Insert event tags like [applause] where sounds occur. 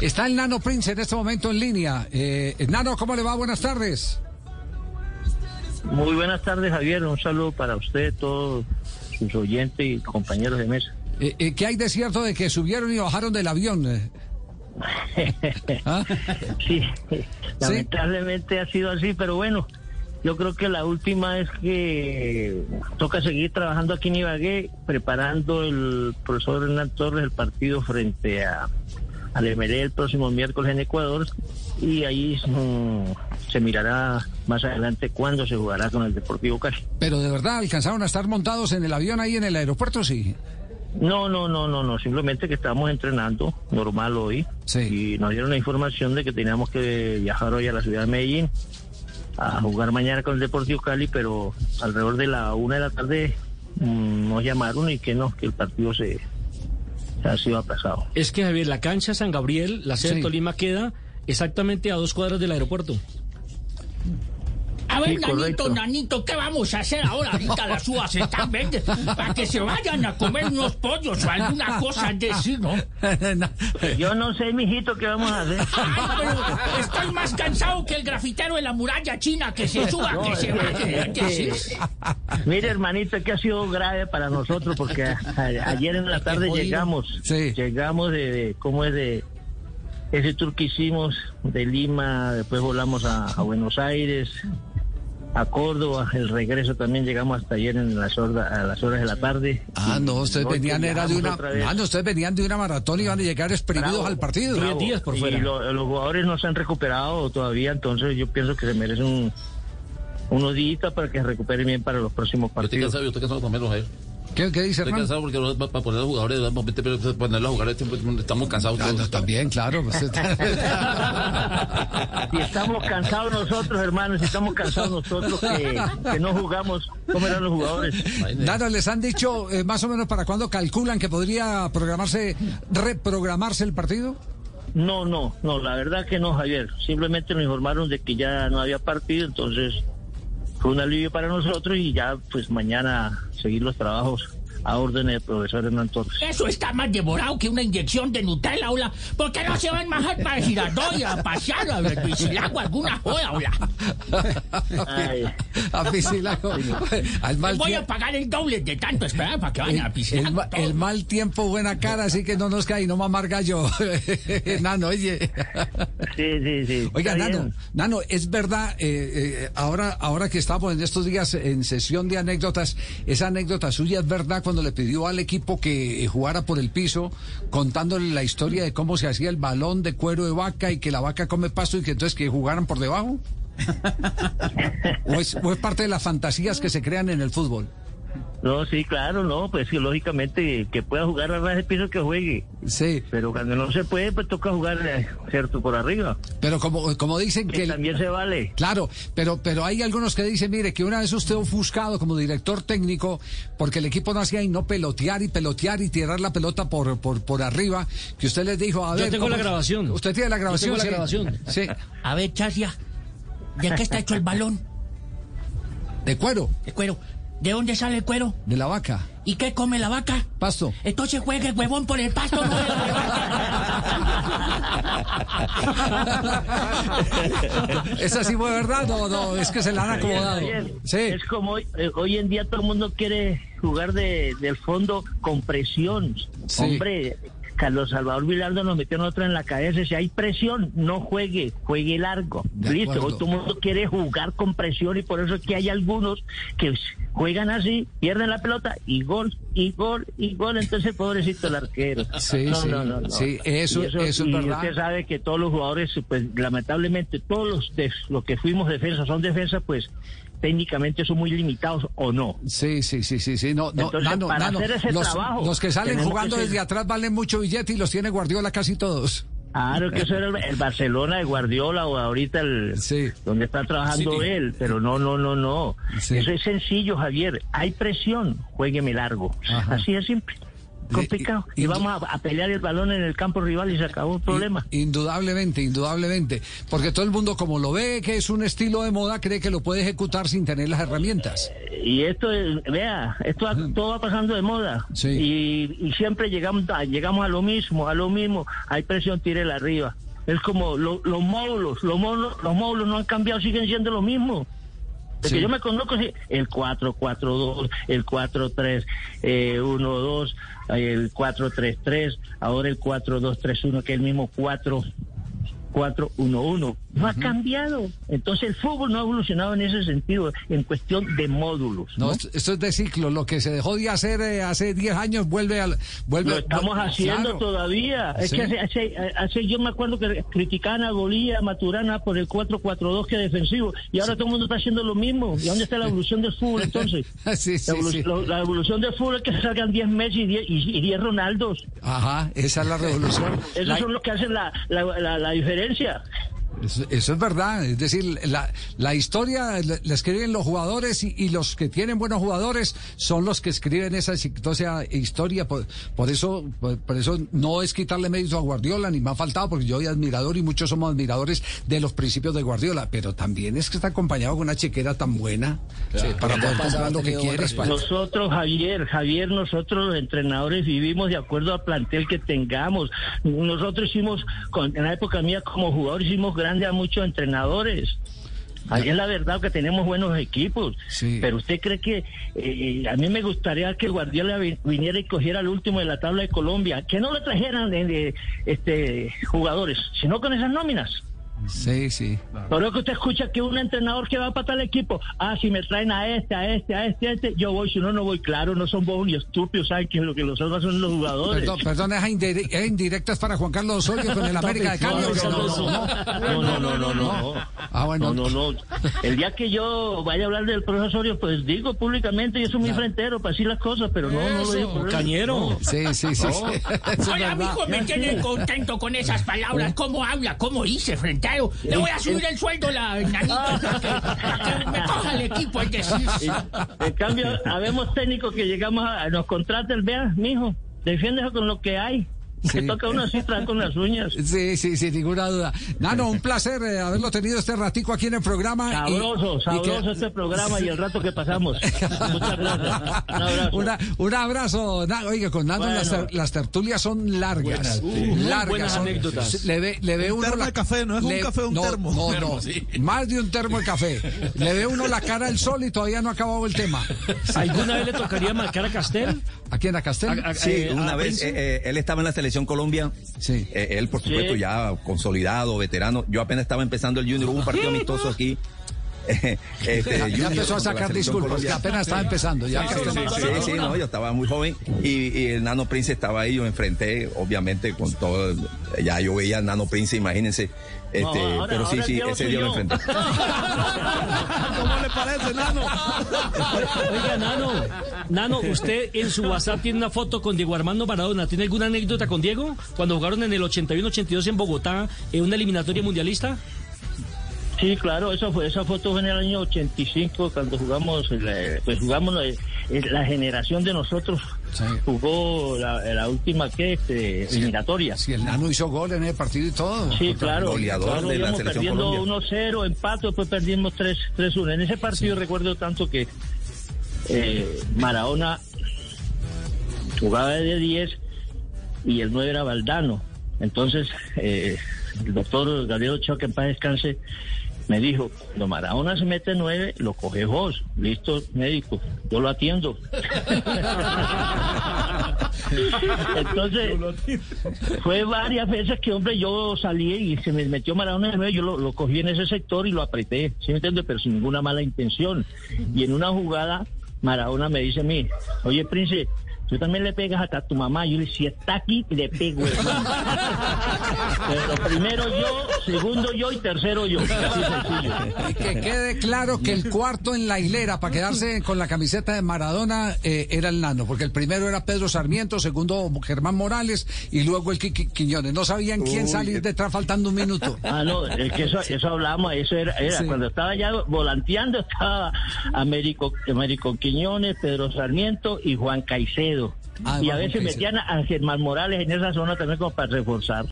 Está el Nano Prince en este momento en línea. Eh, Nano, ¿cómo le va? Buenas tardes. Muy buenas tardes, Javier. Un saludo para usted, todos sus oyentes y compañeros de mesa. Eh, eh, ¿Qué hay de cierto de que subieron y bajaron del avión? Eh, [laughs] ¿Ah? Sí, lamentablemente ha sido así, pero bueno, yo creo que la última es que toca seguir trabajando aquí en Ibagué, preparando el profesor Hernán Torres el partido frente a al Emeré el próximo miércoles en Ecuador y ahí mm, se mirará más adelante cuándo se jugará con el Deportivo Cali. Pero de verdad, ¿alcanzaron a estar montados en el avión ahí en el aeropuerto? Sí. No, no, no, no, no, simplemente que estábamos entrenando normal hoy Sí. y nos dieron la información de que teníamos que viajar hoy a la ciudad de Medellín a jugar mañana con el Deportivo Cali, pero alrededor de la una de la tarde mm, nos llamaron y que no, que el partido se ha sido aplazado. Es que, Javier, la cancha San Gabriel, la sede Sí. de Tolima, queda exactamente a dos cuadras del aeropuerto. A ver, Sí, nanito, nanito, ¿qué vamos a hacer ahora? Ahorita las uvas están verdes para que se vayan a comer unos pollos o alguna cosa de sí, [laughs] ¿no? Yo no sé, mijito, qué vamos a hacer. [laughs] Ay, pero estoy más cansado que el grafitero de la muralla china que se suba, que se baje. que sí. Mire, hermanito, es que ha sido grave para nosotros porque a- a- ayer en la tarde llegamos, Sí. llegamos de, de- ¿cómo es de ese tour que hicimos de Lima, después volamos a, a Buenos Aires, a Córdoba, el regreso también llegamos hasta ayer en las horas, a las horas de la tarde. Ah, no, ustedes venían era de una, ah, no, ustedes venían de una maratón y iban a llegar exprimidos Bravo, al partido. Bravo. días por Y fuera. lo- los jugadores no se han recuperado todavía, entonces yo pienso que se merecen un, unos días para que se recuperen bien para los próximos Yo estoy partidos. cansado, yo estoy cansado también. ¿Qué, qué dice Estoy cansado porque para poner a los jugadores, vamos, ponerlos a jugar, este- estamos cansados Ah, todos. también, claro. pues, [laughs] Si estamos cansados nosotros, hermanos, si estamos cansados nosotros que, que no jugamos, ¿cómo eran los jugadores? Nada, les han dicho eh, más o menos para cuándo calculan que podría programarse, reprogramarse el partido. No, no, no, la verdad que no, Javier. Simplemente nos informaron de que ya no había partido, entonces fue un alivio para nosotros y ya, pues mañana seguir los trabajos a órdenes del profesor Hernán Torres. Eso está más devorado que una inyección de Nutella, hola. ¿Por qué no se van más para Girardot y a pasear a Piscilago alguna joda, hola? A Piscilago. Al mal Voy a pagar el doble de tanto esperar para que vayan a El, Piscilago. ma- el mal tiempo, buena cara, así que no nos cae, no mamar gallo. [laughs] Nano, oye. sí, sí, sí. Oiga, Nano, bien. Nano, es verdad, eh, eh, ahora, ahora que estamos en estos días en sesión de anécdotas, esa anécdota suya es verdad cuando le pidió al equipo que eh, jugara por el piso, contándole la historia de cómo se hacía el balón de cuero de vaca y que la vaca come pasto y que entonces que jugaran por debajo. [laughs] ¿O es, o es parte de las fantasías que se crean en el fútbol? No, sí, claro, no, pues sí, lógicamente que pueda jugar a ras de piso que juegue. Sí, Pero cuando no se puede, pues toca jugar, eh, cierto, por arriba. pero como, como dicen Que que... el- también se vale. Claro, pero, pero hay algunos que dicen, mire, que una vez usted ofuscado como director técnico, porque el equipo no hacía y no pelotear y pelotear y tirar la pelota por, por, por arriba, que usted les dijo, a Yo ver... tengo ¿cómo la grabación. Usted tiene la Yo grabación, tengo la sí. grabación. Sí, A ver, Chasia, ¿de qué está hecho el balón? de cuero, De cuero. ¿De dónde sale el cuero? de la vaca, ¿Y qué come la vaca? pasto. Entonces juegue el huevón por el pasto, no [laughs] ¿Esa sí fue verdad? No, no, es que se la han acomodado. Sí, Es como hoy, eh, hoy en día todo el mundo quiere jugar de, del fondo con presión. Sí. Hombre, Carlos Salvador Vilardo nos metió nosotros en la cabeza. Si hay presión, no juegue, juegue largo. De Listo, acuerdo. hoy todo el mundo quiere jugar con presión y por eso es que hay algunos que juegan así, pierden la pelota y gol, y gol, y gol. Entonces, pobrecito el arquero. Sí, no, sí, no, no, no. sí, eso- Y eso es y verdad. Usted sabe que todos los jugadores, pues lamentablemente, todos los, de- los que fuimos defensa son defensa, pues técnicamente son muy limitados o no. sí, sí, sí, sí, sí, no, no, Entonces, Nano, para Nano, hacer ese los, trabajo, los que salen jugando que ser- desde atrás valen mucho billete y los tiene Guardiola casi todos. Claro que eso era el, el Barcelona de Guardiola o ahorita el Sí. donde está trabajando él, pero no, no, no, no. Sí. Eso es sencillo, Javier. Hay presión, juégueme largo. Ajá. Así es simple. Complicado. y- vamos a, a pelear el balón en el campo rival y se acabó el problema. Indudablemente, indudablemente. Porque todo el mundo, como lo ve que es un estilo de moda, cree que lo puede ejecutar sin tener las herramientas. Y esto, es- vea, esto va- todo va pasando de moda. Sí. Y, y siempre llegamos a, llegamos a lo mismo, a lo mismo. Hay presión, tírela arriba. Es como lo- los módulos, los módulos, los módulos no han cambiado, siguen siendo lo mismo. De Sí. que yo me conozco, el 4-4-2, el 4-3-1-2, el 4-3-3, ahora el 4-2-3-1, que es el mismo 4 4-1-1. No ha cambiado. Entonces el fútbol no ha evolucionado en ese sentido, en cuestión de módulos. No, ¿no? esto es de ciclo. Lo que se dejó de hacer eh, hace 10 años vuelve al. Vuelve, Lo estamos haciendo claro. todavía. Es que hace, hace, hace- yo me acuerdo que criticaban a Bolía, a Maturana por el 4-4-2 que defensivo. Y ahora todo el mundo está haciendo lo mismo. ¿Y dónde está la evolución del fútbol entonces? [laughs] Sí, la, evolución del fútbol es que salgan 10 Messi y 10, y, y 10 Ronaldos. Ajá, esa es la revolución. Esos La- son los que hacen la, la, la, la diferencia. Eso, eso es verdad, es decir, la, la historia la, la escriben los jugadores y, y los que tienen buenos jugadores son los que escriben esa exitosa historia. Por, por eso, por, por eso no es quitarle mérito a Guardiola, ni me ha faltado, porque yo soy admirador y muchos somos admiradores de los principios de Guardiola, pero también es que está acompañado con una chequera tan buena para poder comprar lo que quiere. Nosotros, Javier, Javier, nosotros los entrenadores vivimos de acuerdo al plantel que tengamos. Nosotros hicimos, con- en la época mía como jugador, hicimos grande a muchos entrenadores. Ahí es la verdad que tenemos buenos equipos. Sí. Pero usted cree que eh, a mí me gustaría que Guardiola vi- viniera y cogiera el último de la tabla de Colombia, que no le trajeran eh, de, este jugadores, sino con esas nóminas. Sí, sí. Por eso que usted escucha que un entrenador que va para tal equipo, ah, si me traen a este, a este, a este, a este, yo voy, si no, no voy, claro, no son bobos ni estúpidos, saben que lo que los salva son los jugadores. Perdón, perdón, es indire- es indirectas para Juan Carlos Osorio con el [laughs] América de Cali. ¿o qué? no, no, no, no, no, no. Ah, bueno. No, no, no. El día que yo vaya a hablar del profesorio, pues digo públicamente, yo soy muy frentero para decir las cosas, pero no, no lo digo. Cañero. Sí, sí, sí. es Oye, amigo, me tiene contento con esas palabras. ¿Cómo habla? ¿Cómo dice, Le voy a subir el sueldo a la nanita para que, que me coja el equipo, es decir. En cambio, habemos técnicos que llegamos a, nos contratan, vea, mijo, defiéndese con lo que hay. Sí. Que toca una cifra con las uñas. Sí, sí, sin ninguna duda. Nano, un placer eh, haberlo tenido este ratico aquí en el programa. y- Sabroso, y sabroso que- este programa y el rato que pasamos. [laughs] Muchas gracias. Un abrazo. Una- un abrazo. Na- Oiga, con Bueno. las, ter- las tertulias son largas. Muy largas. buenas son- anécdotas. Le ve, le ve Un uno termo la- de café, no es un café, un no, termo. No, Termo, no. sí. Más de un termo de café. Le ve uno la cara al sol y todavía no ha acabado el tema. ¿Alguna vez le tocaría marcar a Castel? ¿Aquí en la Castel? A- a- Sí, eh, una a vez eh, eh, él estaba en la selección Colombia. Sí. Eh, él, por supuesto, Sí. ya consolidado, veterano. Yo apenas estaba empezando el Junior. Hubo un partido [laughs] amistoso aquí. [laughs] eh, este, Ya, empezó a sacar selección disculpas, que apenas estaba empezando. Ya Sí, sí, sí, no, yo estaba muy joven y, y el Nano Prince estaba ahí, yo enfrenté, obviamente, con todo, ya yo veía al Nano Prince, imagínense, este, ahora- pero sí, sí, ese día lo enfrenté. [laughs] ¿Cómo le parece, Nano? Oiga, Nano, Nano, usted en su WhatsApp tiene una foto con Diego Armando Maradona. ¿Tiene alguna anécdota con Diego? Cuando jugaron en el 81-82 en Bogotá, en una eliminatoria mundialista. Sí, claro, esa fue esa foto fue en el año 85 cuando jugamos, la- pues jugamos la, la generación de nosotros Sí. jugó la, la última que este, eliminatoria. Si el Nano hizo gol en el partido y todo. Sí, claro. goleador claro, de la selección perdiendo Colombia. 1-0, empate, después perdimos 3 3-1. En ese partido recuerdo tanto que eh, Maradona jugaba de 10 y el 9 era Valdano. Entonces, eh, el doctor Gabriel Ochoa, que en paz descanse, me dijo, cuando Maradona se mete 9, lo coge vos. Listo, médico, yo lo atiendo. [laughs] Entonces, fue varias veces que, hombre, yo salí y se me metió Maradona de nuevo, yo lo, lo cogí en ese sector y lo apreté, ¿sí me entiendes? Pero sin ninguna mala intención. Y en una jugada, Maradona me dice a mí, oye, Prince, tú también le pegas hasta a tu mamá. Yo le si está aquí, le pego. hermano". [laughs] Pero primero yo, segundo yo y tercero yo. Así sencillo. Y que quede claro que el cuarto en la hilera para quedarse con la camiseta de Maradona eh, era el Nano, porque el primero era Pedro Sarmiento, segundo Germán Morales y luego el Quiqui Quiñones. No sabían quién salir detrás faltando un minuto. Ah, no, es que eso, eso hablamos, eso era, era Sí. cuando estaba ya volanteando, estaba Américo, Américo Quiñones, Pedro Sarmiento y Juan Caicedo. Ah, y a veces metían a Germán Morales en esa zona también como para reforzar.